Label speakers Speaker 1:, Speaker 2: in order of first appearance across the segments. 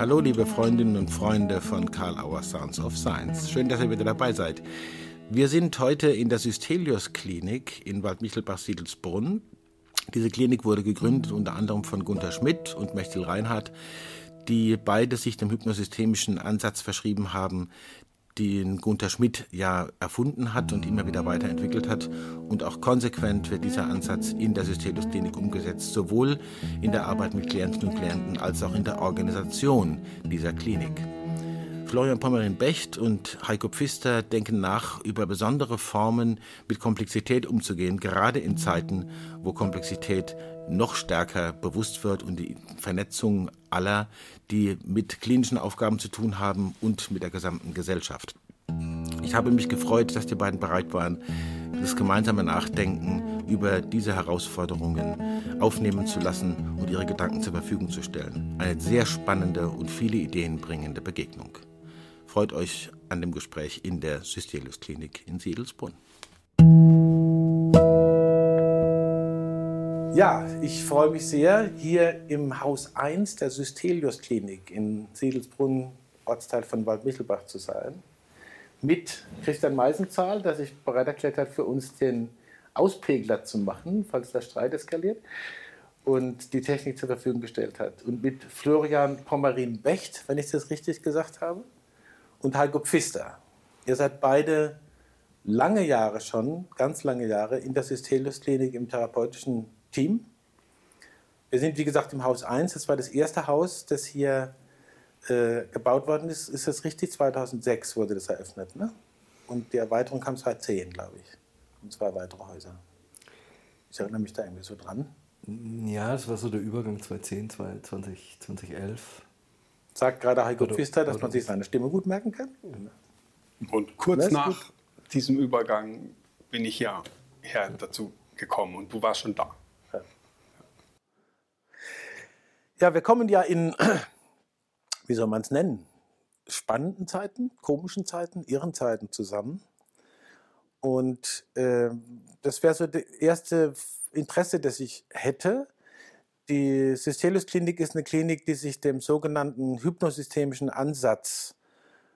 Speaker 1: Hallo, liebe Freundinnen und Freunde von Karl Auer Sounds of Science. Schön, dass ihr wieder dabei seid. Wir sind heute in der Systelius Klinik in Waldmichelbach-Siedelsbrunn. Diese Klinik wurde gegründet unter anderem von Gunther Schmidt und Mechtel Reinhardt, die beide sich dem hypnosystemischen Ansatz verschrieben haben, den Gunther Schmidt ja erfunden hat und immer wieder weiterentwickelt hat. Und auch konsequent wird dieser Ansatz in der Systelius Klinik umgesetzt, sowohl in der Arbeit mit Klienten und Klienten als auch in der Organisation dieser Klinik. Florian Pommerin-Becht und Heiko Pfister denken nach, über besondere Formen mit Komplexität umzugehen, gerade in Zeiten, wo Komplexität noch stärker bewusst wird und die Vernetzung aller, die mit klinischen Aufgaben zu tun haben und mit der gesamten Gesellschaft. Ich habe mich gefreut, dass die beiden bereit waren, das gemeinsame Nachdenken über diese Herausforderungen aufnehmen zu lassen und ihre Gedanken zur Verfügung zu stellen. Eine sehr spannende und viele Ideen bringende Begegnung. Freut euch an dem Gespräch in der Systelius Klinik in Siedelsbrunn. Ja, ich freue mich sehr, hier im Haus 1 der Systelius Klinik in Siedelsbrunn, Ortsteil von Waldmichelbach zu sein. Mit Christian Meisenzahl, der sich bereit erklärt hat, für uns den Auspegler zu machen, falls der Streit eskaliert und die Technik zur Verfügung gestellt hat. Und mit Florian Pommerin-Becht, wenn ich das richtig gesagt habe und Heiko Pfister. Ihr seid beide lange Jahre schon, ganz lange Jahre in der Systelius Klinik im therapeutischen Team. Wir sind, wie gesagt, im Haus 1. Das war das erste Haus, das hier äh, gebaut worden ist. Ist das richtig? 2006 wurde das eröffnet. Ne? Und die Erweiterung kam 2010, glaube ich. Und zwei weitere Häuser. Ich erinnere mich da irgendwie so dran.
Speaker 2: Ja, das war so der Übergang 2010, 2011. 2011
Speaker 1: sagt gerade Heiko Pfister, dass man sich seine Stimme gut merken kann.
Speaker 3: Und kurz nach gut. diesem Übergang bin ich ja her dazu gekommen und du warst schon da. Ja.
Speaker 1: wir kommen ja in, wie soll man es nennen, spannenden Zeiten, komischen Zeiten, irren Zeiten zusammen. Und äh, das wäre so das erste Interesse, das ich hätte, die Systelius Klinik ist eine Klinik, die sich dem sogenannten hypnosystemischen Ansatz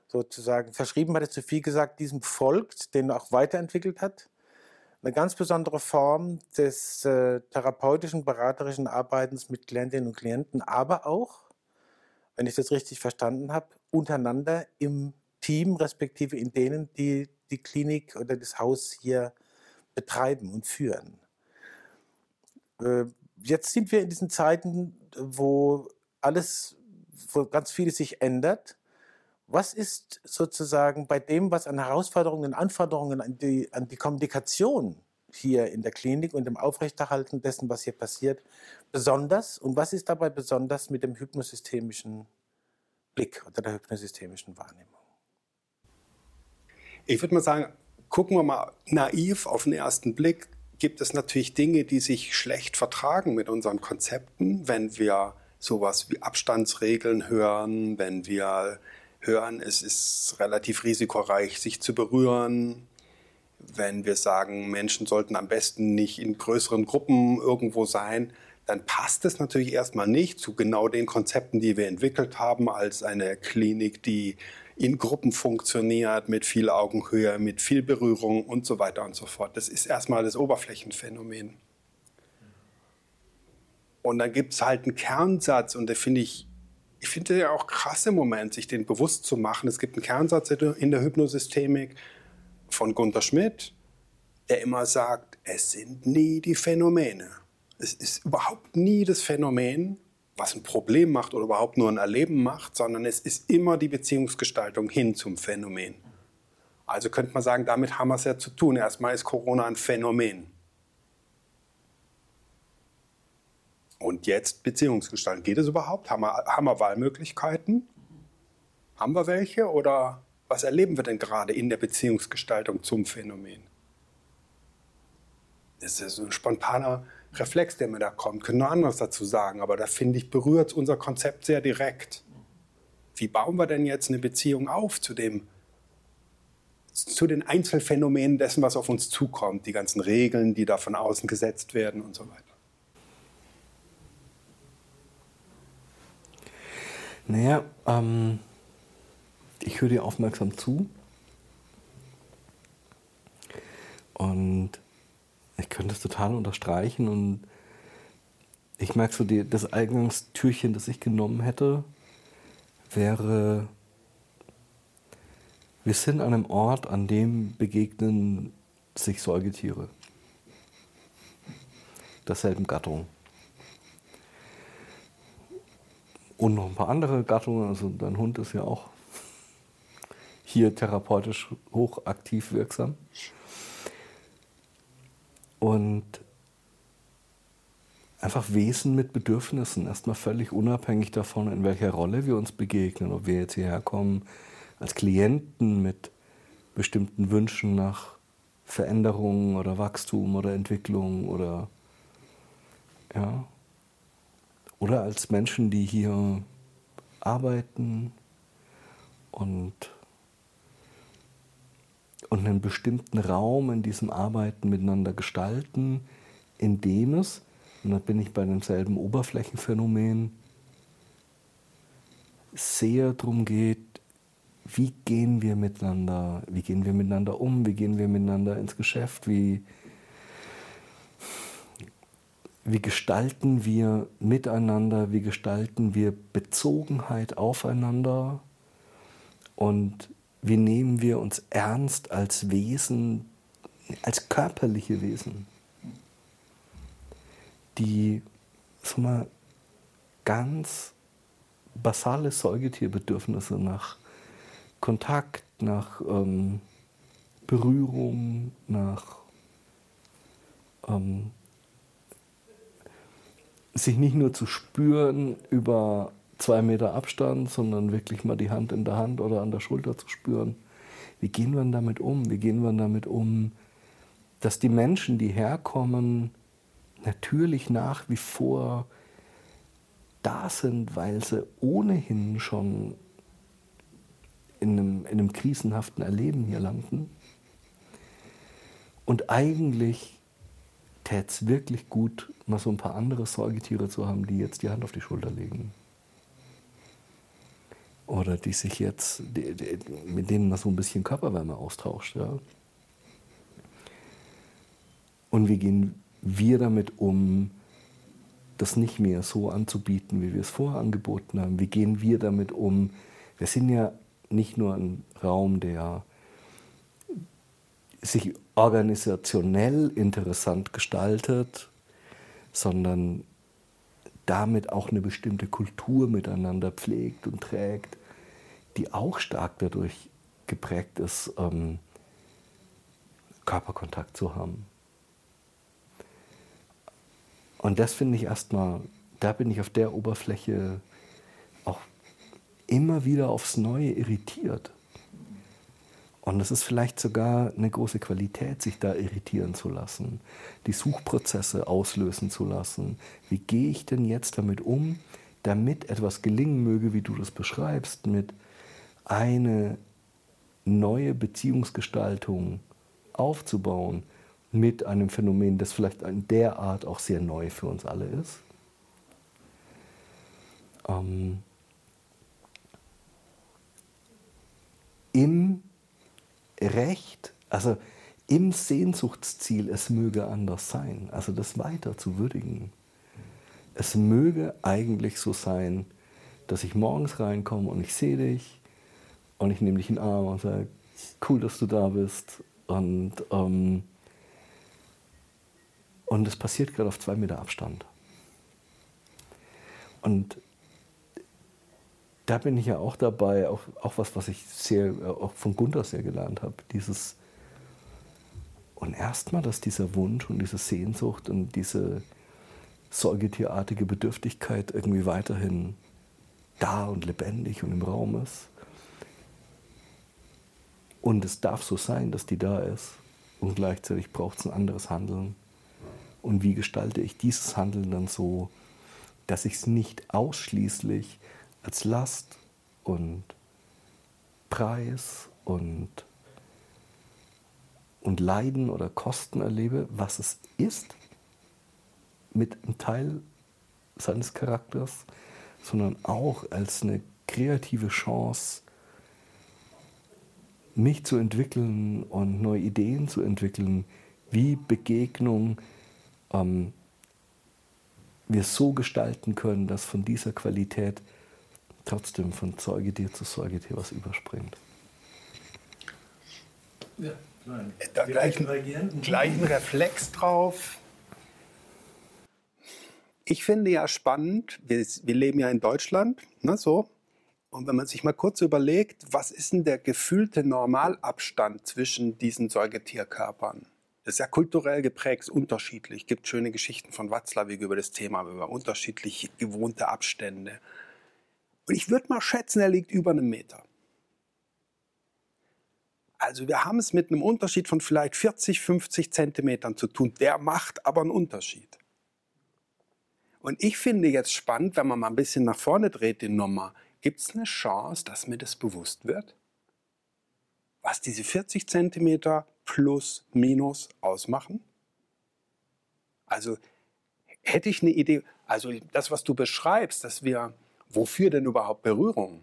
Speaker 1: sozusagen verschrieben hat, ist zu viel gesagt, diesem folgt, den auch weiterentwickelt hat. Eine ganz besondere Form des äh, therapeutischen, beraterischen Arbeitens mit Klientinnen und Klienten, aber auch, wenn ich das richtig verstanden habe, untereinander im Team, respektive in denen, die die Klinik oder das Haus hier betreiben und führen. Äh, jetzt sind wir in diesen Zeiten, wo alles, wo ganz vieles sich ändert. Was ist sozusagen bei dem, was an Herausforderungen, Anforderungen an die, an die Kommunikation hier in der Klinik und dem Aufrechterhalten dessen, was hier passiert, besonders? Und was ist dabei besonders mit dem hypnosystemischen Blick oder der hypnosystemischen Wahrnehmung?
Speaker 3: Ich würde mal sagen, gucken wir mal naiv auf den ersten Blick gibt es natürlich Dinge, die sich schlecht vertragen mit unseren Konzepten, wenn wir sowas wie Abstandsregeln hören, wenn wir hören, es ist relativ risikoreich, sich zu berühren, wenn wir sagen, Menschen sollten am besten nicht in größeren Gruppen irgendwo sein, dann passt es natürlich erstmal nicht zu genau den Konzepten, die wir entwickelt haben, als eine Klinik, die in Gruppen funktioniert, mit viel Augenhöhe, mit viel Berührung und so weiter und so fort. Das ist erstmal das Oberflächenphänomen. Und dann gibt es halt einen Kernsatz und da finde ich, ich finde ja auch krass im Moment, sich den bewusst zu machen. Es gibt einen Kernsatz in der Hypnosystemik von Gunther Schmidt, der immer sagt, es sind nie die Phänomene. Es ist überhaupt nie das Phänomen, was ein Problem macht oder überhaupt nur ein Erleben macht, sondern es ist immer die Beziehungsgestaltung hin zum Phänomen. Also könnte man sagen, damit haben wir es ja zu tun. Erstmal ist Corona ein Phänomen. Und jetzt Beziehungsgestaltung. Geht es überhaupt? Haben wir, haben wir Wahlmöglichkeiten? Haben wir welche? Oder was erleben wir denn gerade in der Beziehungsgestaltung zum Phänomen? Das ist so ein spontaner Reflex, der mir da kommt. Können noch anderes dazu sagen, aber da finde ich, berührt unser Konzept sehr direkt. Wie bauen wir denn jetzt eine Beziehung auf zu dem, zu den Einzelfänomenen dessen, was auf uns zukommt, die ganzen Regeln, die da von außen gesetzt werden und so weiter?
Speaker 2: Naja, ähm, ich höre dir aufmerksam zu. Und ich könnte es total unterstreichen und ich merke so, die, das Eingangstürchen, das ich genommen hätte, wäre, wir sind an einem Ort, an dem begegnen sich Säugetiere derselben Gattung. Und noch ein paar andere Gattungen, also dein Hund ist ja auch hier therapeutisch hochaktiv wirksam. Und einfach Wesen mit Bedürfnissen, erstmal völlig unabhängig davon, in welcher Rolle wir uns begegnen, ob wir jetzt hierher kommen als Klienten mit bestimmten Wünschen nach Veränderung oder Wachstum oder Entwicklung oder ja, oder als Menschen, die hier arbeiten und und einen bestimmten Raum in diesem Arbeiten miteinander gestalten, in dem es, und da bin ich bei demselben Oberflächenphänomen, sehr darum geht, wie gehen wir miteinander, wie gehen wir miteinander um, wie gehen wir miteinander ins Geschäft, wie, wie gestalten wir miteinander, wie gestalten wir Bezogenheit aufeinander und wie nehmen wir uns ernst als Wesen, als körperliche Wesen, die sag mal, ganz basale Säugetierbedürfnisse nach Kontakt, nach ähm, Berührung, nach ähm, sich nicht nur zu spüren über zwei Meter Abstand, sondern wirklich mal die Hand in der Hand oder an der Schulter zu spüren. Wie gehen wir damit um? Wie gehen wir damit um, dass die Menschen, die herkommen, natürlich nach wie vor da sind, weil sie ohnehin schon in einem, in einem krisenhaften Erleben hier landen. Und eigentlich täte es wirklich gut, mal so ein paar andere Säugetiere zu haben, die jetzt die Hand auf die Schulter legen oder die sich jetzt, die, die, mit denen man so ein bisschen Körperwärme austauscht. Ja? Und wie gehen wir damit um, das nicht mehr so anzubieten, wie wir es vorher angeboten haben? Wie gehen wir damit um? Wir sind ja nicht nur ein Raum, der sich organisationell interessant gestaltet, sondern damit auch eine bestimmte Kultur miteinander pflegt und trägt, die auch stark dadurch geprägt ist, ähm, Körperkontakt zu haben. Und das finde ich erstmal, da bin ich auf der Oberfläche auch immer wieder aufs Neue irritiert. Und es ist vielleicht sogar eine große Qualität, sich da irritieren zu lassen, die Suchprozesse auslösen zu lassen. Wie gehe ich denn jetzt damit um, damit etwas gelingen möge, wie du das beschreibst, mit eine neue Beziehungsgestaltung aufzubauen mit einem Phänomen, das vielleicht in der Art auch sehr neu für uns alle ist. Ähm, Im Recht, also im Sehnsuchtsziel, es möge anders sein, also das weiter zu würdigen. Es möge eigentlich so sein, dass ich morgens reinkomme und ich sehe dich und ich nehme dich in den Arm und sage, cool, dass du da bist. Und, ähm, und es passiert gerade auf zwei Meter Abstand. Und da bin ich ja auch dabei, auch, auch was, was ich sehr, auch von Gunther sehr gelernt habe, dieses und erstmal, dass dieser Wunsch und diese Sehnsucht und diese säugetierartige Bedürftigkeit irgendwie weiterhin da und lebendig und im Raum ist. Und es darf so sein, dass die da ist. Und gleichzeitig braucht es ein anderes Handeln. Und wie gestalte ich dieses Handeln dann so, dass ich es nicht ausschließlich als Last und Preis und, und Leiden oder Kosten erlebe, was es ist, mit einem Teil seines Charakters, sondern auch als eine kreative Chance, mich zu entwickeln und neue Ideen zu entwickeln, wie Begegnung ähm, wir so gestalten können, dass von dieser Qualität trotzdem von Säugetier zu Säugetier was überspringt.
Speaker 3: Ja, nein. Da gleichen, gleichen Reflex drauf. Ich finde ja spannend, wir, wir leben ja in Deutschland, ne, so. Und wenn man sich mal kurz überlegt, was ist denn der gefühlte Normalabstand zwischen diesen Säugetierkörpern? Das ist ja kulturell geprägt, unterschiedlich. Es gibt schöne Geschichten von Watzlawick über das Thema, über unterschiedlich gewohnte Abstände. Und ich würde mal schätzen, er liegt über einem Meter. Also wir haben es mit einem Unterschied von vielleicht 40, 50 Zentimetern zu tun. Der macht aber einen Unterschied. Und ich finde jetzt spannend, wenn man mal ein bisschen nach vorne dreht, die Nummer, gibt es eine Chance, dass mir das bewusst wird? Was diese 40 Zentimeter plus minus ausmachen? Also hätte ich eine Idee, also das, was du beschreibst, dass wir Wofür denn überhaupt Berührung?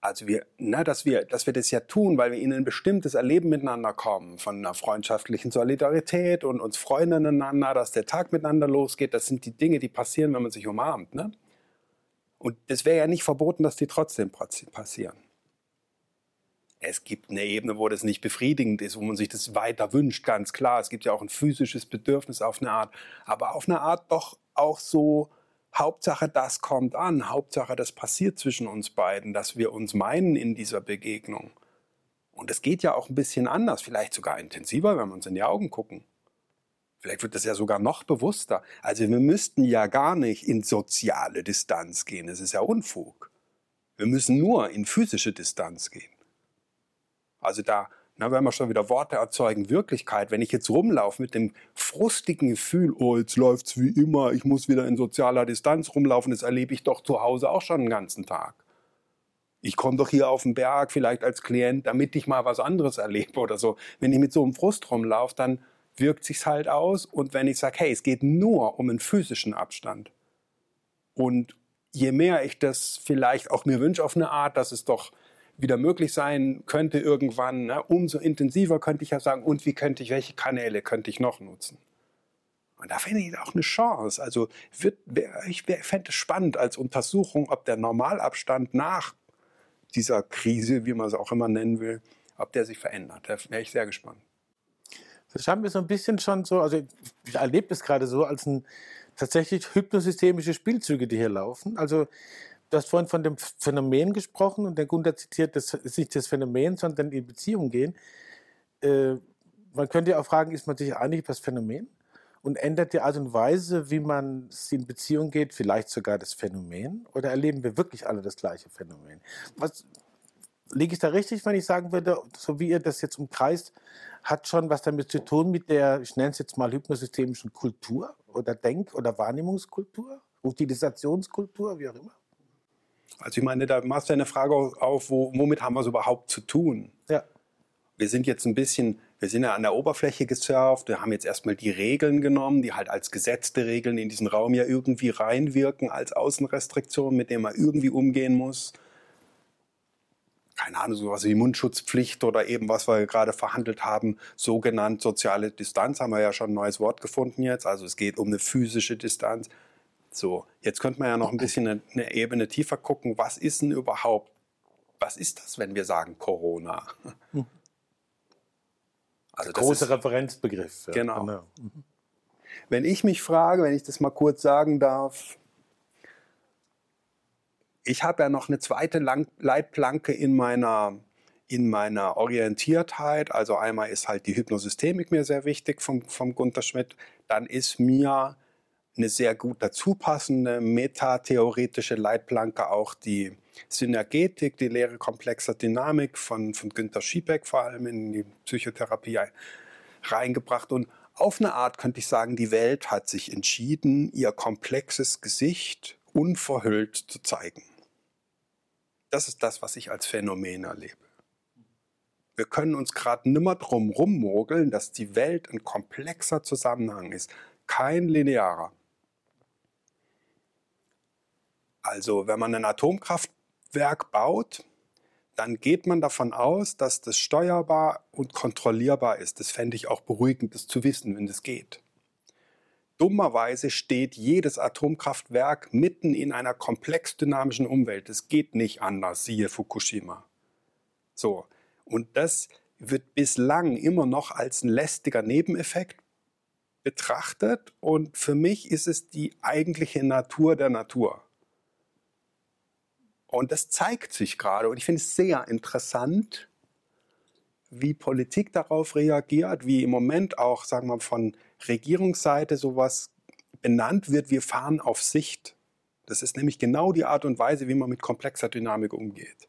Speaker 3: Also wir, na, dass wir, dass wir das ja tun, weil wir in ein bestimmtes Erleben miteinander kommen, von einer freundschaftlichen Solidarität und uns freuen aneinander, dass der Tag miteinander losgeht. Das sind die Dinge, die passieren, wenn man sich umarmt. Ne? Und es wäre ja nicht verboten, dass die trotzdem passieren. Es gibt eine Ebene, wo das nicht befriedigend ist, wo man sich das weiter wünscht, ganz klar. Es gibt ja auch ein physisches Bedürfnis auf eine Art, aber auf eine Art doch auch so, Hauptsache, das kommt an. Hauptsache, das passiert zwischen uns beiden, dass wir uns meinen in dieser Begegnung. Und es geht ja auch ein bisschen anders, vielleicht sogar intensiver, wenn wir uns in die Augen gucken. Vielleicht wird das ja sogar noch bewusster. Also wir müssten ja gar nicht in soziale Distanz gehen. Das ist ja Unfug. Wir müssen nur in physische Distanz gehen. Also da na, wenn wir schon wieder Worte erzeugen, Wirklichkeit, wenn ich jetzt rumlaufe mit dem frustigen Gefühl, oh, jetzt läuft's wie immer, ich muss wieder in sozialer Distanz rumlaufen, das erlebe ich doch zu Hause auch schon den ganzen Tag. Ich komme doch hier auf den Berg vielleicht als Klient, damit ich mal was anderes erlebe oder so. Wenn ich mit so einem Frust rumlaufe, dann wirkt sich's halt aus. Und wenn ich sage, hey, es geht nur um einen physischen Abstand. Und je mehr ich das vielleicht auch mir wünsche auf eine Art, dass es doch wieder möglich sein könnte irgendwann, ne, umso intensiver könnte ich ja sagen, und wie könnte ich, welche Kanäle könnte ich noch nutzen? Und da fände ich auch eine Chance. Also wird, ich fände es spannend als Untersuchung, ob der Normalabstand nach dieser Krise, wie man es auch immer nennen will, ob der sich verändert. Da wäre ich sehr gespannt.
Speaker 1: Das haben wir so ein bisschen schon so, also ich erlebe es gerade so als ein tatsächlich hypnosystemische Spielzüge, die hier laufen. Also Du hast vorhin von dem Phänomen gesprochen und der Gunther zitiert, das ist nicht das Phänomen, sondern die Beziehung gehen. Äh, man könnte ja auch fragen, ist man sich einig über das Phänomen? Und ändert die Art und Weise, wie man in Beziehung geht, vielleicht sogar das Phänomen? Oder erleben wir wirklich alle das gleiche Phänomen? Was, liege ich da richtig, wenn ich sagen würde, so wie ihr das jetzt umkreist, hat schon was damit zu tun mit der, ich nenne es jetzt mal hypnosystemischen Kultur oder Denk- oder Wahrnehmungskultur, Utilisationskultur, wie auch immer?
Speaker 3: Also ich meine, da machst du eine Frage auf, wo, womit haben wir es überhaupt zu tun?
Speaker 1: Ja.
Speaker 3: Wir sind jetzt ein bisschen, wir sind ja an der Oberfläche gesurft, wir haben jetzt erstmal die Regeln genommen, die halt als gesetzte Regeln in diesen Raum ja irgendwie reinwirken, als Außenrestriktion, mit denen man irgendwie umgehen muss. Keine Ahnung, sowas wie Mundschutzpflicht oder eben, was wir gerade verhandelt haben, sogenannt soziale Distanz, haben wir ja schon ein neues Wort gefunden jetzt. Also es geht um eine physische Distanz. So, jetzt könnte man ja noch ein bisschen eine, eine Ebene tiefer gucken. Was ist denn überhaupt, was ist das, wenn wir sagen Corona? Hm.
Speaker 1: Also Großer Referenzbegriff.
Speaker 3: Ja. Genau. genau. Mhm. Wenn ich mich frage, wenn ich das mal kurz sagen darf, ich habe ja noch eine zweite Leitplanke in meiner, in meiner Orientiertheit. Also einmal ist halt die Hypnosystemik mir sehr wichtig vom, vom Gunther Schmidt. Dann ist mir eine sehr gut dazu passende metatheoretische Leitplanke auch die Synergetik, die Lehre komplexer Dynamik von, von Günter Schiebeck vor allem in die Psychotherapie reingebracht. Und auf eine Art könnte ich sagen, die Welt hat sich entschieden, ihr komplexes Gesicht unverhüllt zu zeigen. Das ist das, was ich als Phänomen erlebe. Wir können uns gerade nimmer drum rummogeln, dass die Welt ein komplexer Zusammenhang ist, kein linearer. Also wenn man ein Atomkraftwerk baut, dann geht man davon aus, dass das steuerbar und kontrollierbar ist. Das fände ich auch beruhigend, das zu wissen, wenn das geht. Dummerweise steht jedes Atomkraftwerk mitten in einer komplex dynamischen Umwelt. Es geht nicht anders, siehe Fukushima. So. Und das wird bislang immer noch als ein lästiger Nebeneffekt betrachtet. Und für mich ist es die eigentliche Natur der Natur. Und das zeigt sich gerade. Und ich finde es sehr interessant, wie Politik darauf reagiert, wie im Moment auch, sagen wir, von Regierungsseite sowas benannt wird, wir fahren auf Sicht. Das ist nämlich genau die Art und Weise, wie man mit komplexer Dynamik umgeht.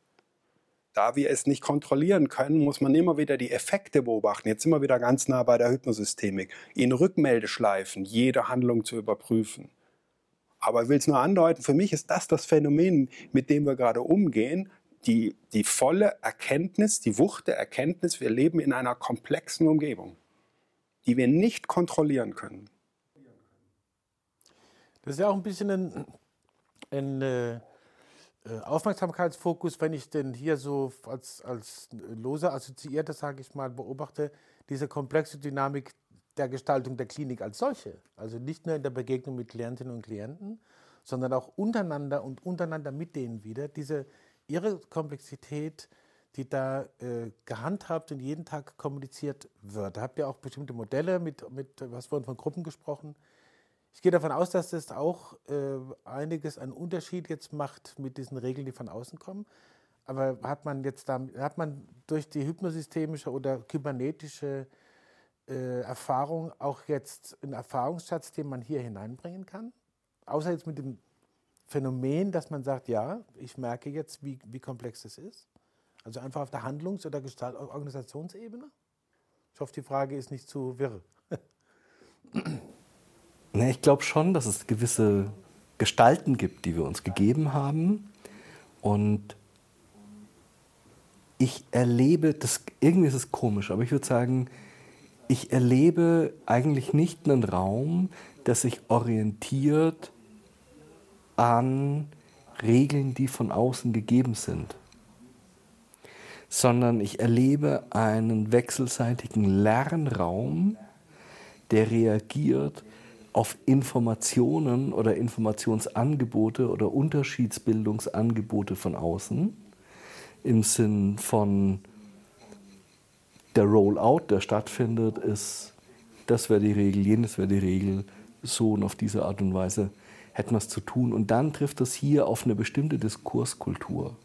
Speaker 3: Da wir es nicht kontrollieren können, muss man immer wieder die Effekte beobachten. Jetzt sind wir wieder ganz nah bei der Hypnosystemik. In Rückmeldeschleifen jede Handlung zu überprüfen. Aber ich will es nur andeuten, für mich ist das das Phänomen, mit dem wir gerade umgehen. Die, die volle Erkenntnis, die Wucht der Erkenntnis, wir leben in einer komplexen Umgebung, die wir nicht kontrollieren können.
Speaker 1: Das ist ja auch ein bisschen ein, ein äh, Aufmerksamkeitsfokus, wenn ich denn hier so als, als loser Assoziierter, sage ich mal, beobachte, diese komplexe Dynamik der Gestaltung der Klinik als solche. Also nicht nur in der Begegnung mit Klientinnen und Klienten, sondern auch untereinander und untereinander mit denen wieder. Diese ihre Komplexität, die da äh, gehandhabt und jeden Tag kommuniziert wird. Da habt ihr auch bestimmte Modelle mit, mit was vorhin von Gruppen gesprochen. Ich gehe davon aus, dass das auch äh, einiges an Unterschied jetzt macht mit diesen Regeln, die von außen kommen. Aber hat man jetzt da, hat man durch die hypnosystemische oder kybernetische äh, Erfahrung auch jetzt einen Erfahrungsschatz, den man hier hineinbringen kann? Außer jetzt mit dem Phänomen, dass man sagt, ja, ich merke jetzt, wie, wie komplex das ist. Also einfach auf der Handlungs- oder Gestalt Organisationsebene? Ich hoffe, die Frage ist nicht zu wirr.
Speaker 2: Na, ich glaube schon, dass es gewisse Gestalten gibt, die wir uns gegeben haben. Und ich erlebe, das, irgendwie ist es komisch, aber ich würde sagen, ich erlebe eigentlich nicht einen Raum, der sich orientiert an Regeln, die von außen gegeben sind, sondern ich erlebe einen wechselseitigen Lernraum, der reagiert auf Informationen oder Informationsangebote oder Unterschiedsbildungsangebote von außen im Sinn von der Rollout, der stattfindet, ist, das wäre die Regel, jenes wäre die Regel, so und auf diese Art und Weise hätten wir es zu tun. Und dann trifft das hier auf eine bestimmte Diskurskultur,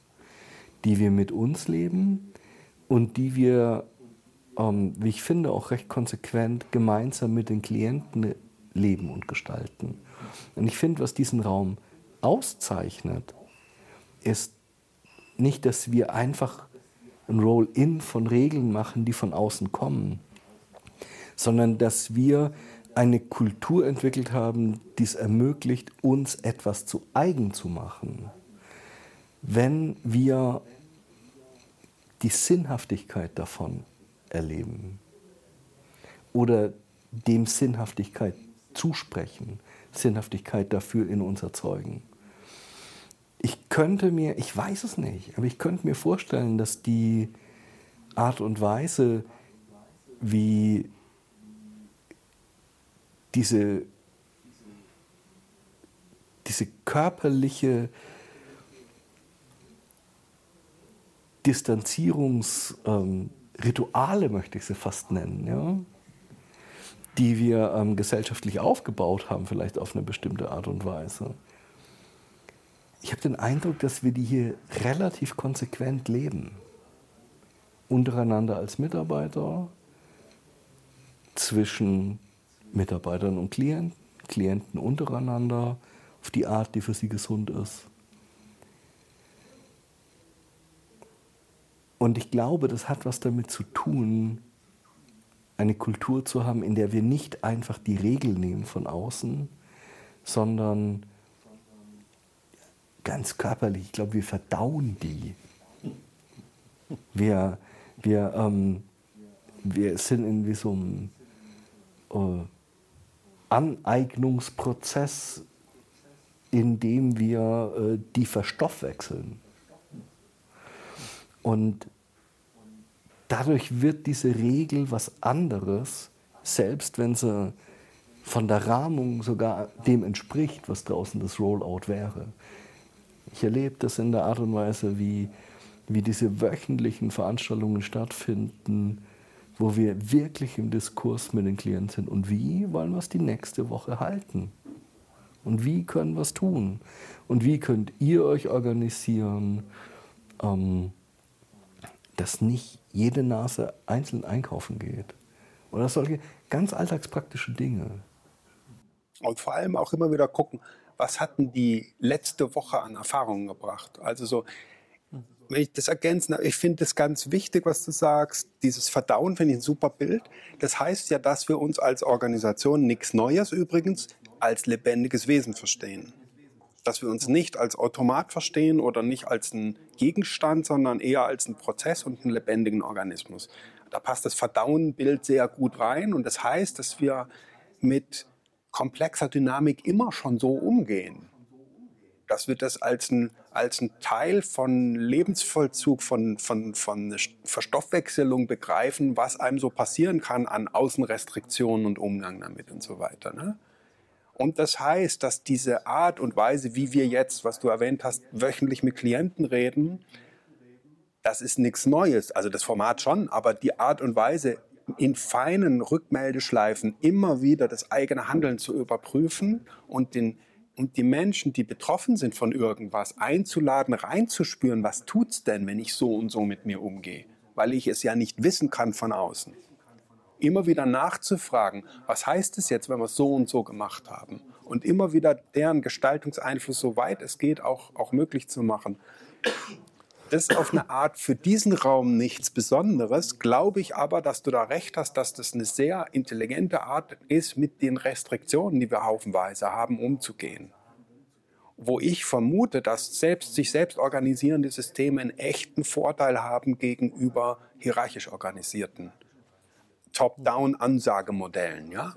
Speaker 2: die wir mit uns leben und die wir, ähm, wie ich finde, auch recht konsequent gemeinsam mit den Klienten leben und gestalten. Und ich finde, was diesen Raum auszeichnet, ist nicht, dass wir einfach ein Roll-in von Regeln machen, die von außen kommen, sondern dass wir eine Kultur entwickelt haben, die es ermöglicht, uns etwas zu eigen zu machen. Wenn wir die Sinnhaftigkeit davon erleben oder dem Sinnhaftigkeit zusprechen, Sinnhaftigkeit dafür in uns erzeugen ich könnte mir, ich weiß es nicht, aber ich könnte mir vorstellen, dass die Art und Weise, wie diese, diese körperliche Distanzierungsrituale, ähm, möchte ich sie fast nennen, ja, die wir ähm, gesellschaftlich aufgebaut haben, vielleicht auf eine bestimmte Art und Weise ich habe den Eindruck, dass wir die hier relativ konsequent leben. Untereinander als Mitarbeiter, zwischen Mitarbeitern und Klienten, Klienten untereinander, auf die Art, die für sie gesund ist. Und ich glaube, das hat was damit zu tun, eine Kultur zu haben, in der wir nicht einfach die Regel nehmen von außen, sondern ganz körperlich. Ich glaube, wir verdauen die. Wir, wir, ähm, wir sind in wie so einem äh, Aneignungsprozess indem wir äh, die verstoffwechseln. Und dadurch wird diese Regel was anderes, selbst wenn sie von der Rahmung sogar dem entspricht, was draußen das Rollout wäre. Ich erlebe das in der Art und Weise, wie, wie diese wöchentlichen Veranstaltungen stattfinden, wo wir wirklich im Diskurs mit den Klienten sind. Und wie wollen wir es die nächste Woche halten? Und wie können wir es tun? Und wie könnt ihr euch organisieren, ähm, dass nicht jede Nase einzeln einkaufen geht? Oder solche ganz alltagspraktische Dinge.
Speaker 3: Und vor allem auch immer wieder gucken, was hatten die letzte Woche an Erfahrungen gebracht? Also so, wenn ich das ergänzen ich finde das ganz wichtig, was du sagst. Dieses Verdauen finde ich ein super Bild. Das heißt ja, dass wir uns als Organisation nichts Neues übrigens als lebendiges Wesen verstehen. Dass wir uns nicht als Automat verstehen oder nicht als ein Gegenstand, sondern eher als einen Prozess und einen lebendigen Organismus. Da passt das Verdauen-Bild sehr gut rein und das heißt, dass wir mit komplexer Dynamik immer schon so umgehen. Dass wir das als ein, als ein Teil von Lebensvollzug, von, von, von Verstoffwechselung begreifen, was einem so passieren kann an Außenrestriktionen und Umgang damit und so weiter. Ne? Und das heißt, dass diese Art und Weise, wie wir jetzt, was du erwähnt hast, wöchentlich mit Klienten reden, das ist nichts Neues. Also das Format schon, aber die Art und Weise, in feinen Rückmeldeschleifen immer wieder das eigene Handeln zu überprüfen und, den, und die Menschen, die betroffen sind von irgendwas, einzuladen, reinzuspüren, was tut's denn, wenn ich so und so mit mir umgehe, weil ich es ja nicht wissen kann von außen. Immer wieder nachzufragen, was heißt es jetzt, wenn wir es so und so gemacht haben? Und immer wieder deren Gestaltungseinfluss, soweit es geht, auch, auch möglich zu machen ist auf eine Art für diesen Raum nichts Besonderes, glaube ich aber, dass du da recht hast, dass das eine sehr intelligente Art ist, mit den Restriktionen, die wir haufenweise haben, umzugehen. Wo ich vermute, dass selbst, sich selbst organisierende Systeme einen echten Vorteil haben gegenüber hierarchisch organisierten Top-Down-Ansagemodellen, ja?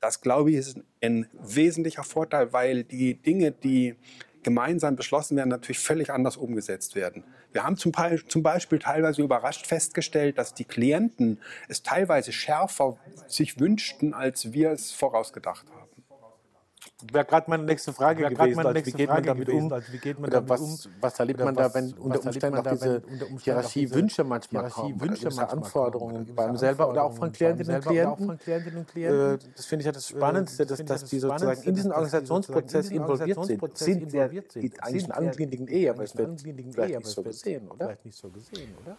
Speaker 3: Das, glaube ich, ist ein wesentlicher Vorteil, weil die Dinge, die gemeinsam beschlossen werden, natürlich völlig anders umgesetzt werden. Wir haben zum, zum Beispiel teilweise überrascht festgestellt, dass die Klienten es teilweise schärfer sich wünschten, als wir es vorausgedacht haben
Speaker 1: wäre gerade meine nächste Frage gewesen. Meine nächste wie geht Frage man damit gewesen, um? Also wie geht man damit was, um? Was erlebt man da, wenn unter Umständen auch diese Hierarchie-Wünsche manchmal kommen, Wünsche Anforderungen beim selber oder auch von Klientinnen und Klienten? Äh, das finde ich ja das äh, Spannendste, dass, dass die sozusagen in diesen Organisationsprozess involviert sind. Sind ja eigentlich ein anliegenden Ehe, aber es wird vielleicht nicht so gesehen, oder?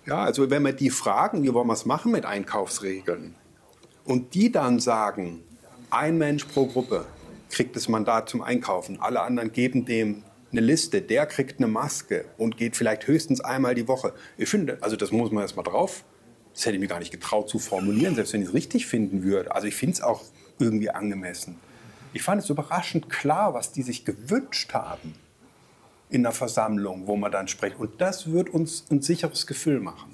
Speaker 3: Ja, also wenn wir die fragen, wie wollen wir es machen mit Einkaufsregeln, und die dann sagen, ein Mensch pro Gruppe, kriegt das Mandat zum Einkaufen. Alle anderen geben dem eine Liste. Der kriegt eine Maske und geht vielleicht höchstens einmal die Woche. Ich finde, also das muss man erstmal drauf. Das hätte ich mir gar nicht getraut zu formulieren, selbst wenn ich es richtig finden würde. Also ich finde es auch irgendwie angemessen. Ich fand es überraschend klar, was die sich gewünscht haben in der Versammlung, wo man dann spricht. Und das wird uns ein sicheres Gefühl machen.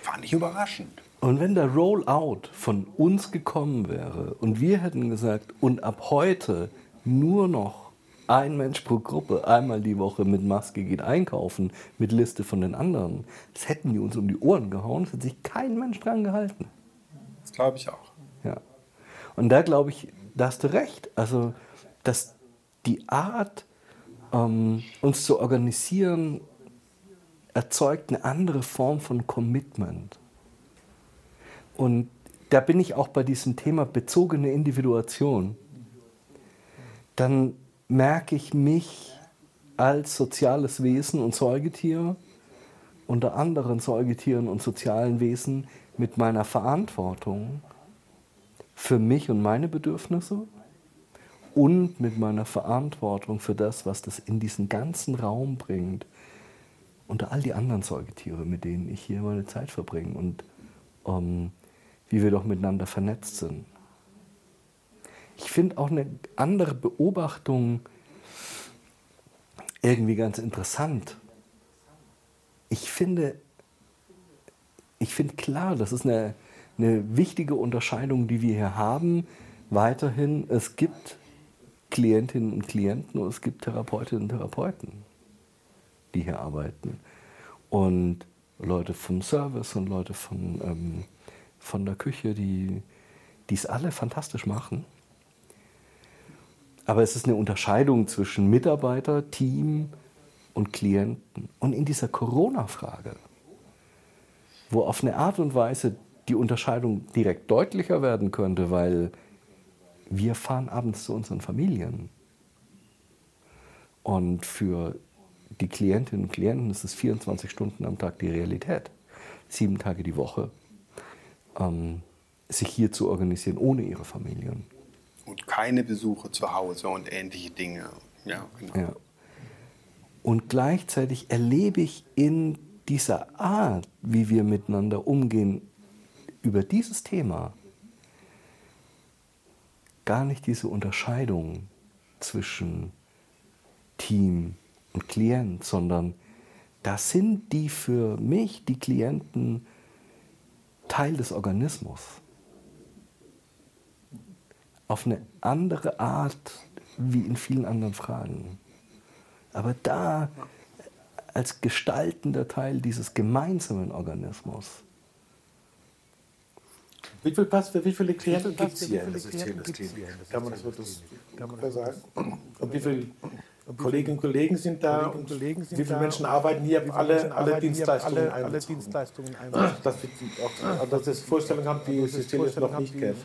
Speaker 3: Fand ich überraschend.
Speaker 2: Und wenn der Rollout von uns gekommen wäre und wir hätten gesagt, und ab heute nur noch ein Mensch pro Gruppe einmal die Woche mit Maske geht einkaufen, mit Liste von den anderen, das hätten die uns um die Ohren gehauen, es hätte sich kein Mensch dran gehalten.
Speaker 3: Das glaube ich auch.
Speaker 2: Ja. Und da glaube ich, da hast du recht. Also, dass die Art, ähm, uns zu organisieren, erzeugt eine andere Form von Commitment. Und da bin ich auch bei diesem Thema bezogene Individuation. Dann merke ich mich als soziales Wesen und Säugetier unter anderen Säugetieren und sozialen Wesen mit meiner Verantwortung für mich und meine Bedürfnisse und mit meiner Verantwortung für das, was das in diesen ganzen Raum bringt, unter all die anderen Säugetiere, mit denen ich hier meine Zeit verbringe. Und ähm, wie wir doch miteinander vernetzt sind. Ich finde auch eine andere Beobachtung irgendwie ganz interessant. Ich finde, ich finde klar, das ist eine, eine wichtige Unterscheidung, die wir hier haben. Weiterhin, es gibt Klientinnen und Klienten und es gibt Therapeutinnen und Therapeuten, die hier arbeiten. Und Leute vom Service und Leute von, ähm, von der Küche, die es alle fantastisch machen. Aber es ist eine Unterscheidung zwischen Mitarbeiter, Team und Klienten. Und in dieser Corona-Frage, wo auf eine Art und Weise die Unterscheidung direkt deutlicher werden könnte, weil wir fahren abends zu unseren Familien. Und für die Klientinnen und Klienten ist es 24 Stunden am Tag die Realität. Sieben Tage die Woche. Ähm, sich hier zu organisieren ohne ihre Familien.
Speaker 3: Und keine Besuche zu Hause und ähnliche Dinge. Ja, genau. Ja.
Speaker 2: Und gleichzeitig erlebe ich in dieser Art, wie wir miteinander umgehen, über dieses Thema gar nicht diese Unterscheidung zwischen Team und Klient, sondern da sind die für mich, die Klienten, Teil des Organismus. Auf eine andere Art wie in vielen anderen Fragen. Aber da als gestaltender Teil dieses gemeinsamen Organismus.
Speaker 1: Wie, viel Pass, wie viele Klienten gibt es hier in der Systemklinik? Kann man das wirklich sagen? Und wie viele Kolleginnen und Kollegen sind da und wie viele Menschen arbeiten hier, alle, alle Dienstleistungen alle, alle Dienstleistungen dass wir auch, dass das Vorstellung haben, die Systelius noch nicht kennen.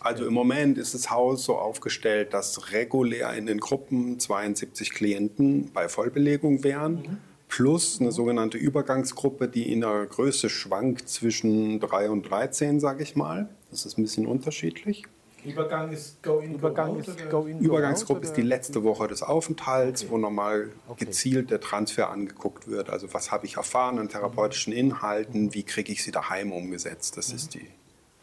Speaker 3: Also im Moment ist das Haus so aufgestellt, dass regulär in den Gruppen 72 Klienten bei Vollbelegung wären. Mhm. Plus eine sogenannte Übergangsgruppe, die in der Größe schwankt zwischen 3 und 13, sage ich mal. Das ist ein bisschen unterschiedlich.
Speaker 1: Übergang ist Go in, Übergang
Speaker 3: Go ist Go in, Übergangsgruppe go ist die letzte Woche des Aufenthalts, okay. wo nochmal okay. gezielt der Transfer angeguckt wird. Also was habe ich erfahren an therapeutischen Inhalten, wie kriege ich sie daheim umgesetzt. Das mhm. ist die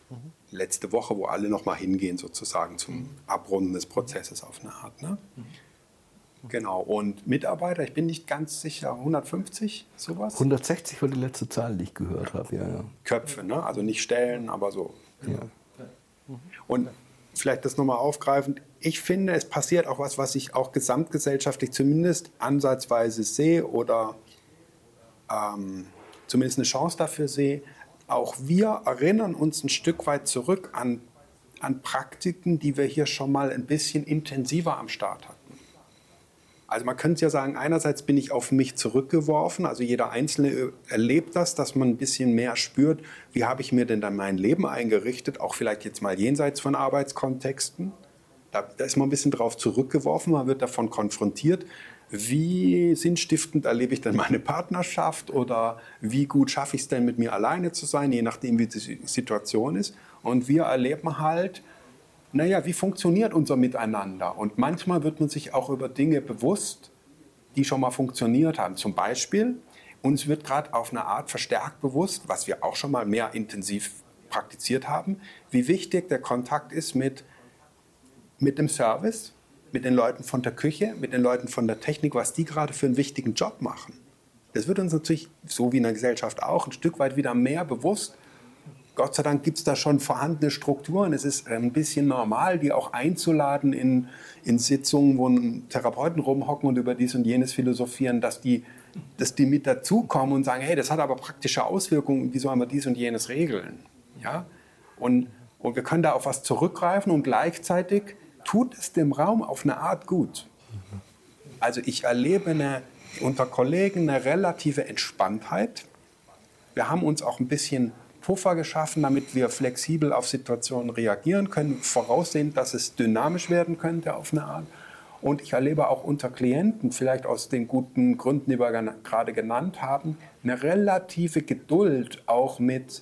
Speaker 3: mhm. letzte Woche, wo alle nochmal hingehen sozusagen zum Abrunden des Prozesses auf eine Art. Ne? Mhm. Genau, und Mitarbeiter, ich bin nicht ganz sicher, 150, sowas?
Speaker 2: 160 war die letzte Zahl, die ich gehört habe, ja, ja.
Speaker 3: Köpfe, ne? also nicht Stellen, aber so. Ja. Und vielleicht das nochmal aufgreifend, ich finde, es passiert auch was, was ich auch gesamtgesellschaftlich zumindest ansatzweise sehe oder ähm, zumindest eine Chance dafür sehe. Auch wir erinnern uns ein Stück weit zurück an, an Praktiken, die wir hier schon mal ein bisschen intensiver am Start hatten. Also man könnte ja sagen, einerseits bin ich auf mich zurückgeworfen, also jeder Einzelne erlebt das, dass man ein bisschen mehr spürt, wie habe ich mir denn dann mein Leben eingerichtet, auch vielleicht jetzt mal jenseits von Arbeitskontexten. Da, da ist man ein bisschen drauf zurückgeworfen, man wird davon konfrontiert, wie sinnstiftend erlebe ich denn meine Partnerschaft oder wie gut schaffe ich es denn mit mir alleine zu sein, je nachdem wie die Situation ist. Und wir erleben halt, naja, wie funktioniert unser Miteinander? Und manchmal wird man sich auch über Dinge bewusst, die schon mal funktioniert haben. Zum Beispiel, uns wird gerade auf eine Art verstärkt bewusst, was wir auch schon mal mehr intensiv praktiziert haben, wie wichtig der Kontakt ist mit, mit dem Service, mit den Leuten von der Küche, mit den Leuten von der Technik, was die gerade für einen wichtigen Job machen. Das wird uns natürlich, so wie in der Gesellschaft auch, ein Stück weit wieder mehr bewusst, Gott sei Dank gibt es da schon vorhandene Strukturen. Es ist ein bisschen normal, die auch einzuladen in, in Sitzungen, wo Therapeuten rumhocken und über dies und jenes philosophieren, dass die, dass die mit dazukommen und sagen, hey, das hat aber praktische Auswirkungen, wie sollen wir dies und jenes regeln? Ja? Und, und wir können da auf was zurückgreifen und gleichzeitig tut es dem Raum auf eine Art gut. Also ich erlebe eine, unter Kollegen eine relative Entspanntheit. Wir haben uns auch ein bisschen Puffer geschaffen, damit wir flexibel auf Situationen reagieren können, voraussehen, dass es dynamisch werden könnte auf eine Art. Und ich erlebe auch unter Klienten, vielleicht aus den guten Gründen, die wir gerade genannt haben, eine relative Geduld auch mit,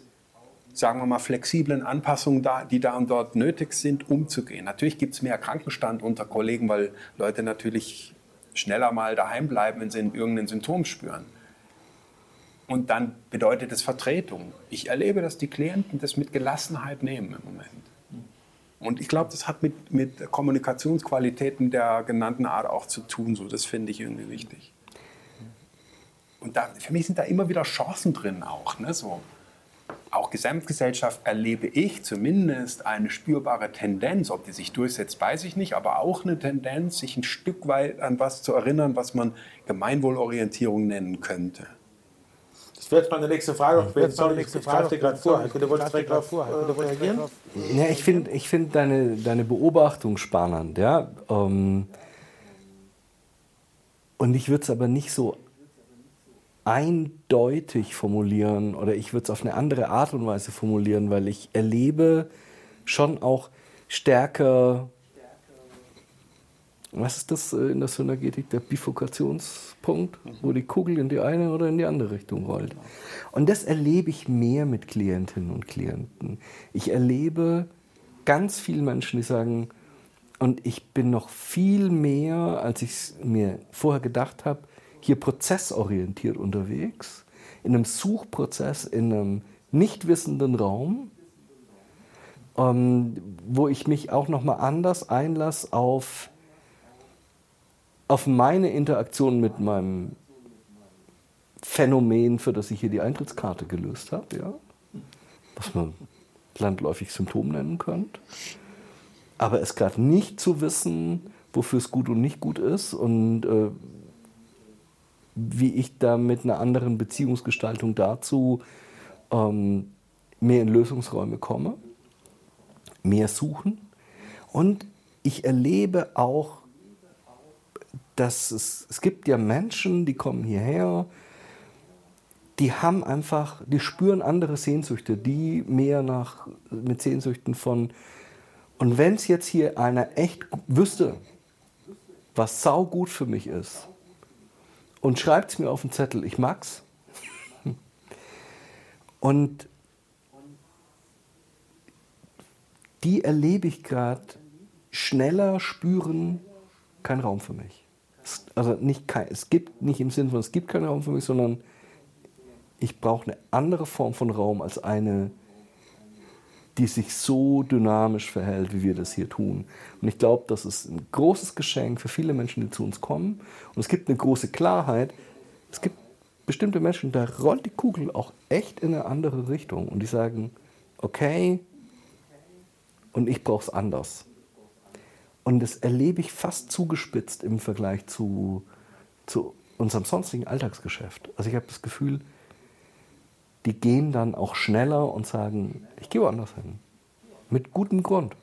Speaker 3: sagen wir mal, flexiblen Anpassungen, die da und dort nötig sind, umzugehen. Natürlich gibt es mehr Krankenstand unter Kollegen, weil Leute natürlich schneller mal daheim bleiben, wenn sie irgendein Symptom spüren. Und dann bedeutet es Vertretung. Ich erlebe, dass die Klienten das mit Gelassenheit nehmen im Moment. Und ich glaube, das hat mit, mit Kommunikationsqualitäten der genannten Art auch zu tun. So, das finde ich irgendwie wichtig. Und da, für mich sind da immer wieder Chancen drin auch. Ne? So, auch auch Gesamtgesellschaft erlebe ich zumindest eine spürbare Tendenz, ob die sich durchsetzt, weiß ich nicht, aber auch eine Tendenz, sich ein Stück weit an was zu erinnern, was man Gemeinwohlorientierung nennen könnte.
Speaker 1: Das wäre jetzt meine nächste Frage. Ich, jetzt meine nächste Frage. Ich gerade vor. Du wolltest direkt darauf reagieren?
Speaker 2: Ja, ich finde ich find deine, deine Beobachtung spannend. Ja? Ähm, und ich würde es aber nicht so eindeutig formulieren oder ich würde es auf eine andere Art und Weise formulieren, weil ich erlebe schon auch stärker, was ist das in der Synergetik, der Bifurkationspunkt, wo die Kugel in die eine oder in die andere Richtung rollt. Und das erlebe ich mehr mit Klientinnen und Klienten. Ich erlebe ganz viele Menschen, die sagen, und ich bin noch viel mehr, als ich mir vorher gedacht habe, hier prozessorientiert unterwegs, in einem Suchprozess, in einem nicht wissenden Raum, ähm, wo ich mich auch nochmal anders einlasse auf, auf meine Interaktion mit meinem Phänomen, für das ich hier die Eintrittskarte gelöst habe, ja? was man landläufig Symptom nennen könnte. Aber es gerade nicht zu wissen, wofür es gut und nicht gut ist und äh, wie ich da mit einer anderen Beziehungsgestaltung dazu ähm, mehr in Lösungsräume komme, mehr suchen. Und ich erlebe auch, dass es, es gibt ja Menschen, die kommen hierher, die haben einfach, die spüren andere Sehnsüchte, die mehr nach, mit Sehnsüchten von, und wenn es jetzt hier einer echt wüsste, was saugut für mich ist, und schreibt es mir auf den Zettel, ich mag's. Und die erlebe ich gerade schneller spüren, kein Raum für mich. Also nicht es gibt nicht im Sinne von es gibt keinen Raum für mich, sondern ich brauche eine andere Form von Raum als eine, die sich so dynamisch verhält, wie wir das hier tun. Und ich glaube, das ist ein großes Geschenk für viele Menschen, die zu uns kommen. Und es gibt eine große Klarheit. Es gibt bestimmte Menschen, da rollt die Kugel auch echt in eine andere Richtung. Und die sagen, okay, und ich brauche es anders. Und das erlebe ich fast zugespitzt im Vergleich zu, zu unserem sonstigen Alltagsgeschäft. Also ich habe das Gefühl, die gehen dann auch schneller und sagen, ich gehe woanders hin. Mit gutem Grund.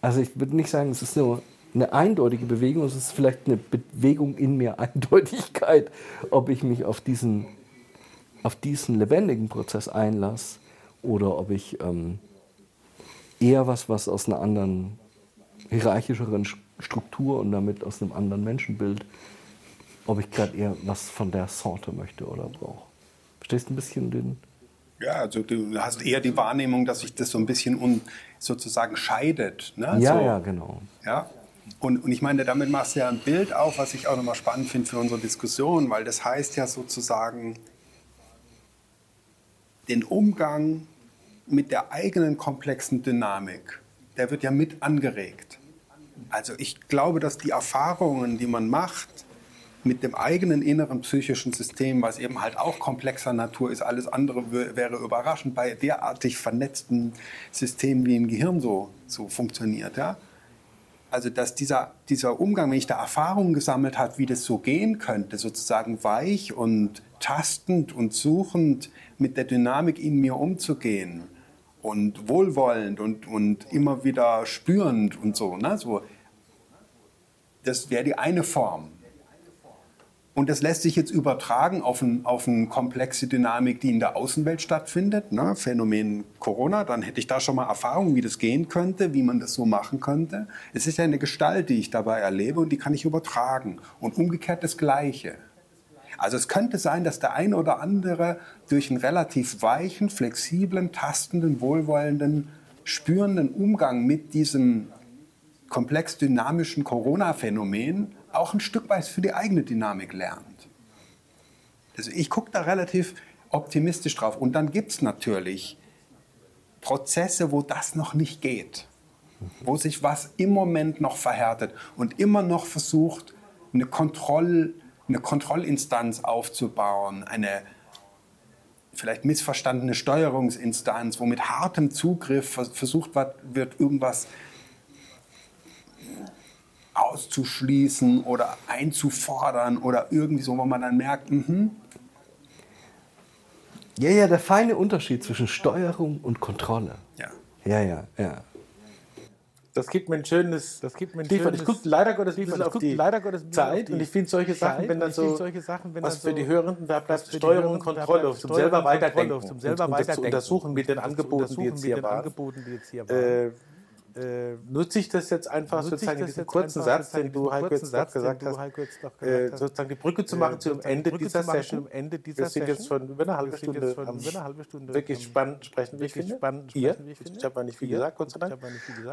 Speaker 2: Also ich würde nicht sagen, es ist nur eine eindeutige Bewegung, es ist vielleicht eine Bewegung in mir Eindeutigkeit, ob ich mich auf diesen, auf diesen lebendigen Prozess einlasse oder ob ich ähm, eher was, was aus einer anderen hierarchischeren Struktur und damit aus einem anderen Menschenbild ob ich gerade eher was von der Sorte möchte oder brauche. Verstehst du ein bisschen den.
Speaker 3: Ja, also du hast eher die Wahrnehmung, dass sich das so ein bisschen un, sozusagen scheidet. Ne?
Speaker 2: Ja,
Speaker 3: so,
Speaker 2: ja, genau.
Speaker 3: Ja. Und, und ich meine, damit machst du ja ein Bild auf, was ich auch nochmal spannend finde für unsere Diskussion, weil das heißt ja sozusagen, den Umgang mit der eigenen komplexen Dynamik, der wird ja mit angeregt. Also ich glaube, dass die Erfahrungen, die man macht, mit dem eigenen inneren psychischen System, was eben halt auch komplexer Natur ist, alles andere wäre überraschend bei derartig vernetzten Systemen wie im Gehirn so, so funktioniert. Ja? Also dass dieser, dieser Umgang, wenn ich da Erfahrungen gesammelt habe, wie das so gehen könnte, sozusagen weich und tastend und suchend mit der Dynamik in mir umzugehen und wohlwollend und, und immer wieder spürend und so, ne? so das wäre die eine Form. Und das lässt sich jetzt übertragen auf, ein, auf eine komplexe Dynamik, die in der Außenwelt stattfindet. Ne? Phänomen Corona, dann hätte ich da schon mal Erfahrung, wie das gehen könnte, wie man das so machen könnte. Es ist ja eine Gestalt, die ich dabei erlebe und die kann ich übertragen. Und umgekehrt das Gleiche. Also es könnte sein, dass der ein oder andere durch einen relativ weichen, flexiblen, tastenden, wohlwollenden, spürenden Umgang mit diesem komplex dynamischen Corona-Phänomen auch ein Stück weit für die eigene Dynamik lernt. Also ich gucke da relativ optimistisch drauf. Und dann gibt es natürlich Prozesse, wo das noch nicht geht, wo sich was im Moment noch verhärtet und immer noch versucht, eine, Kontroll, eine Kontrollinstanz aufzubauen, eine, vielleicht missverstandene Steuerungsinstanz, wo mit hartem Zugriff versucht wird, irgendwas auszuschließen oder einzufordern oder irgendwie so, wo man dann merkt, mhm.
Speaker 2: Ja, ja, der feine Unterschied zwischen Steuerung und Kontrolle.
Speaker 3: Ja.
Speaker 2: Ja, ja, ja.
Speaker 1: Das gibt mir ein schönes.
Speaker 2: Das gibt mir ein
Speaker 1: schönes. Ich gucke leider Gottes
Speaker 2: bisschen auf die
Speaker 1: leider Gottes
Speaker 2: Zeit
Speaker 1: und ich finde solche Sachen, wenn dann so,
Speaker 2: Sachen,
Speaker 1: was für die Hörenden da bleibt, Steuerung und Kontrolle, zum selber weiterdenken, zum selber weiterdenken, untersuchen mit den Angeboten, die jetzt hier waren. Äh, äh, nutze ich das jetzt einfach sozusagen in diesem kurzen Satz, den du Heiko jetzt doch gesagt hast, äh, sozusagen die Brücke zu machen zum Ende dieser Session. Wir sind jetzt schon über eine halbe Stunde am wirklich spannend sprechen, wie ich finde. Ihr, ich habe nicht viel gesagt, Gott sei Dank.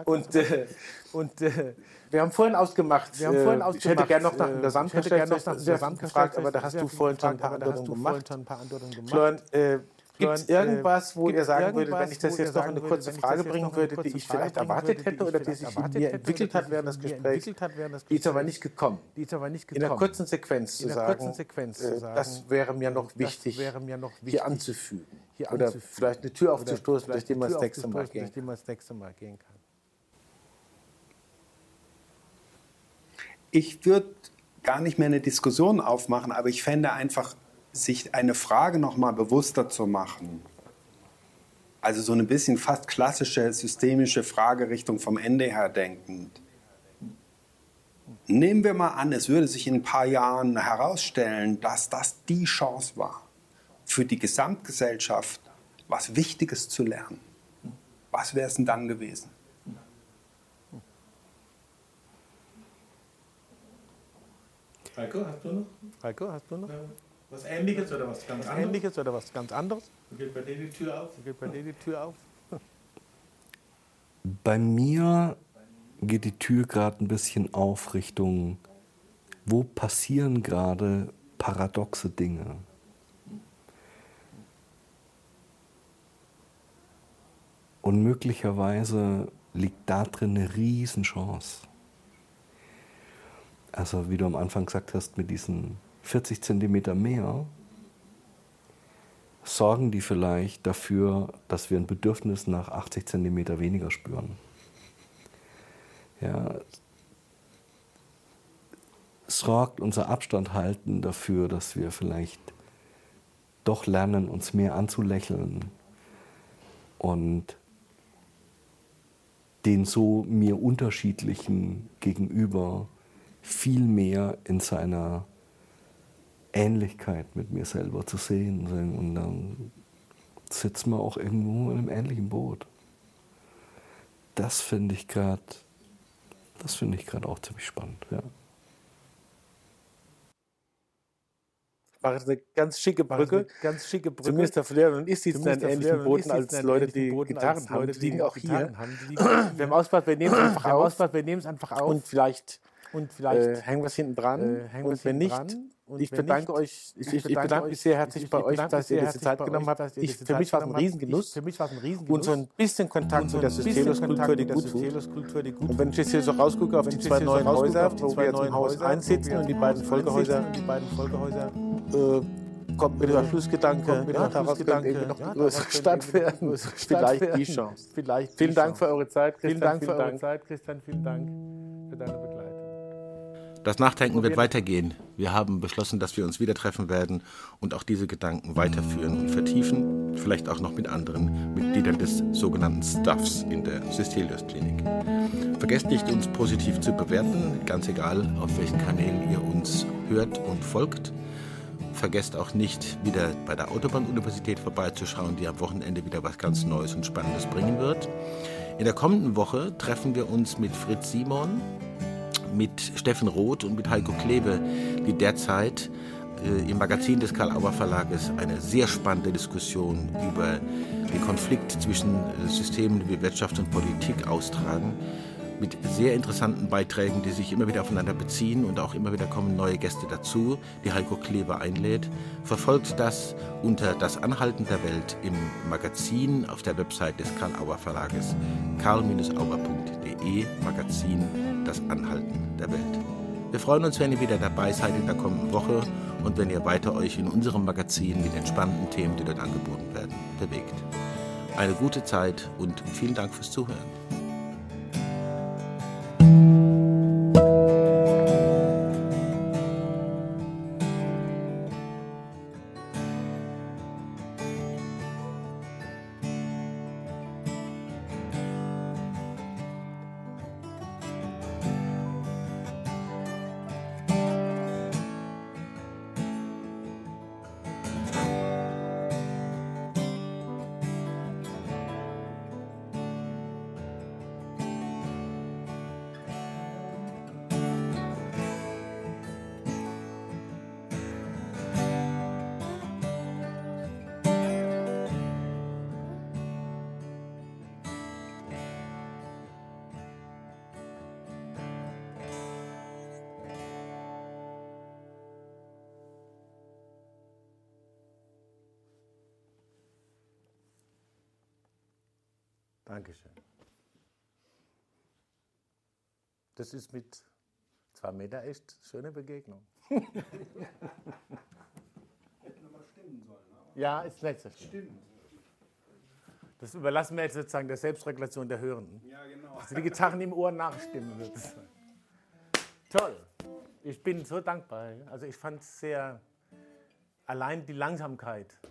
Speaker 1: Und, äh, und äh, wir haben vorhin ausgemacht, wir haben vorhin ausgemacht ich hätte gerne noch nach der Gesamtverständnis gefragt, aber da hast du vorhin schon ein paar Antworten gemacht. Florian, Gibt es irgendwas, wo ihr sagen würdet, wenn ich das jetzt noch in eine kurze Frage bringen würde, die ich vielleicht erwartet hätte oder die sich in mir entwickelt hat während des Gesprächs, die ist aber nicht gekommen. In einer kurzen Sequenz zu sagen, das wäre mir noch wichtig, hier anzufügen. Oder vielleicht eine Tür aufzustoßen, durch die man das nächste Mal gehen kann.
Speaker 3: Ich würde gar nicht mehr eine Diskussion aufmachen, aber ich fände einfach sich eine Frage noch mal bewusster zu machen. Also so ein bisschen fast klassische systemische Fragerichtung vom Ende her denkend. Nehmen wir mal an, es würde sich in ein paar Jahren herausstellen, dass das die Chance war, für die Gesamtgesellschaft was Wichtiges zu lernen. Was wäre es denn dann gewesen?
Speaker 1: Heiko, hast du noch?
Speaker 2: Heiko, hast du noch? Ja.
Speaker 1: Was Ähnliches oder was ganz anderes?
Speaker 2: Ähnliches oder was ganz anderes?
Speaker 1: geht bei dir die Tür auf?
Speaker 2: geht bei dir die Tür auf? Bei mir geht die Tür gerade ein bisschen auf Richtung, wo passieren gerade paradoxe Dinge? Und möglicherweise liegt da drin eine Riesenchance. Also wie du am Anfang gesagt hast, mit diesen 40 Zentimeter mehr, sorgen die vielleicht dafür, dass wir ein Bedürfnis nach 80 Zentimeter weniger spüren. Ja, sorgt unser Abstand halten dafür, dass wir vielleicht doch lernen, uns mehr anzulächeln und den so mir unterschiedlichen gegenüber viel mehr in seiner Ähnlichkeit mit mir selber zu sehen. Und dann sitzen wir auch irgendwo in einem ähnlichen Boot. Das finde ich gerade, das finde ich gerade auch ziemlich spannend, ja.
Speaker 1: Mache eine ganz schicke Brücke.
Speaker 2: Ganz schicke
Speaker 1: Brücke. Zumindest der Flair und ich sitzen in ähnlichen Booten als Leute, die Gitarren haben. Die liegen auch hier. Wir haben Ausbad, wir nehmen es einfach auf. Wir nehmen es einfach auf. Und vielleicht, und vielleicht äh, hängen wir es hinten dran. Äh, und wenn nicht, dran. Und ich bedanke nicht, euch, ich, ich, bedanke, bedanke mich sehr herzlich bei euch, dass ihr diese Zeit genommen habt. Ich, für mich war es ein Riesengenuss. Für mich war es ein Riesengenuss. Und so ein bisschen Kontakt zu der Systemskultur, die gut tut. Und wenn ich jetzt hier so rausgucke auf die zwei neuen Häuser, wo wir jetzt im Haus einsitzen und die beiden Folgehäuser, äh, kommt mir der Schlussgedanke, ja, daraus könnte irgendwie noch eine größere Stadt werden. Vielleicht die Chance. Vielen Dank für eure Zeit, Christian. Vielen Dank für eure Zeit, Christian. Vielen Dank für deine Begleitung. Das Nachdenken wird weitergehen. Wir haben beschlossen, dass wir uns wieder treffen werden und auch diese Gedanken weiterführen und vertiefen, vielleicht auch noch mit anderen Mitgliedern des sogenannten Stuffs in der Systelius Klinik. Vergesst nicht, uns positiv zu bewerten, ganz egal, auf welchen Kanälen ihr uns hört und folgt. Vergesst auch nicht, wieder bei der Autobahnuniversität vorbeizuschauen, die am Wochenende wieder was ganz Neues und Spannendes bringen wird. In der kommenden Woche treffen wir uns mit Fritz Simon, mit Steffen Roth und mit Heiko Klebe, die derzeit äh, im Magazin des Karl-Auer Verlages eine sehr spannende Diskussion über den Konflikt zwischen äh, Systemen wie Wirtschaft und Politik austragen. Mit sehr interessanten Beiträgen, die sich immer wieder aufeinander beziehen und auch immer wieder kommen neue Gäste dazu, die Heiko Klebe einlädt. Verfolgt das unter Das Anhalten der Welt im Magazin auf der Website des Karl-Auer Verlages karl-auer.de Magazin Das Anhalten der Welt. Wir freuen uns, wenn ihr wieder dabei seid in der kommenden Woche
Speaker 4: und wenn ihr weiter euch in unserem Magazin mit den spannenden Themen, die dort angeboten werden, bewegt. Eine gute Zeit und vielen Dank fürs Zuhören.
Speaker 5: Dankeschön. Das ist mit zwei Meter echt schöne Begegnung. Hätten aber stimmen sollen. Ja, ist nett. Stimmt. Das überlassen wir jetzt sozusagen der Selbstregulation der Hörenden. Ja, genau. Also die Gitarren im Ohr nachstimmen. Sozusagen. Toll. Ich bin so dankbar. Also ich fand es sehr, allein die Langsamkeit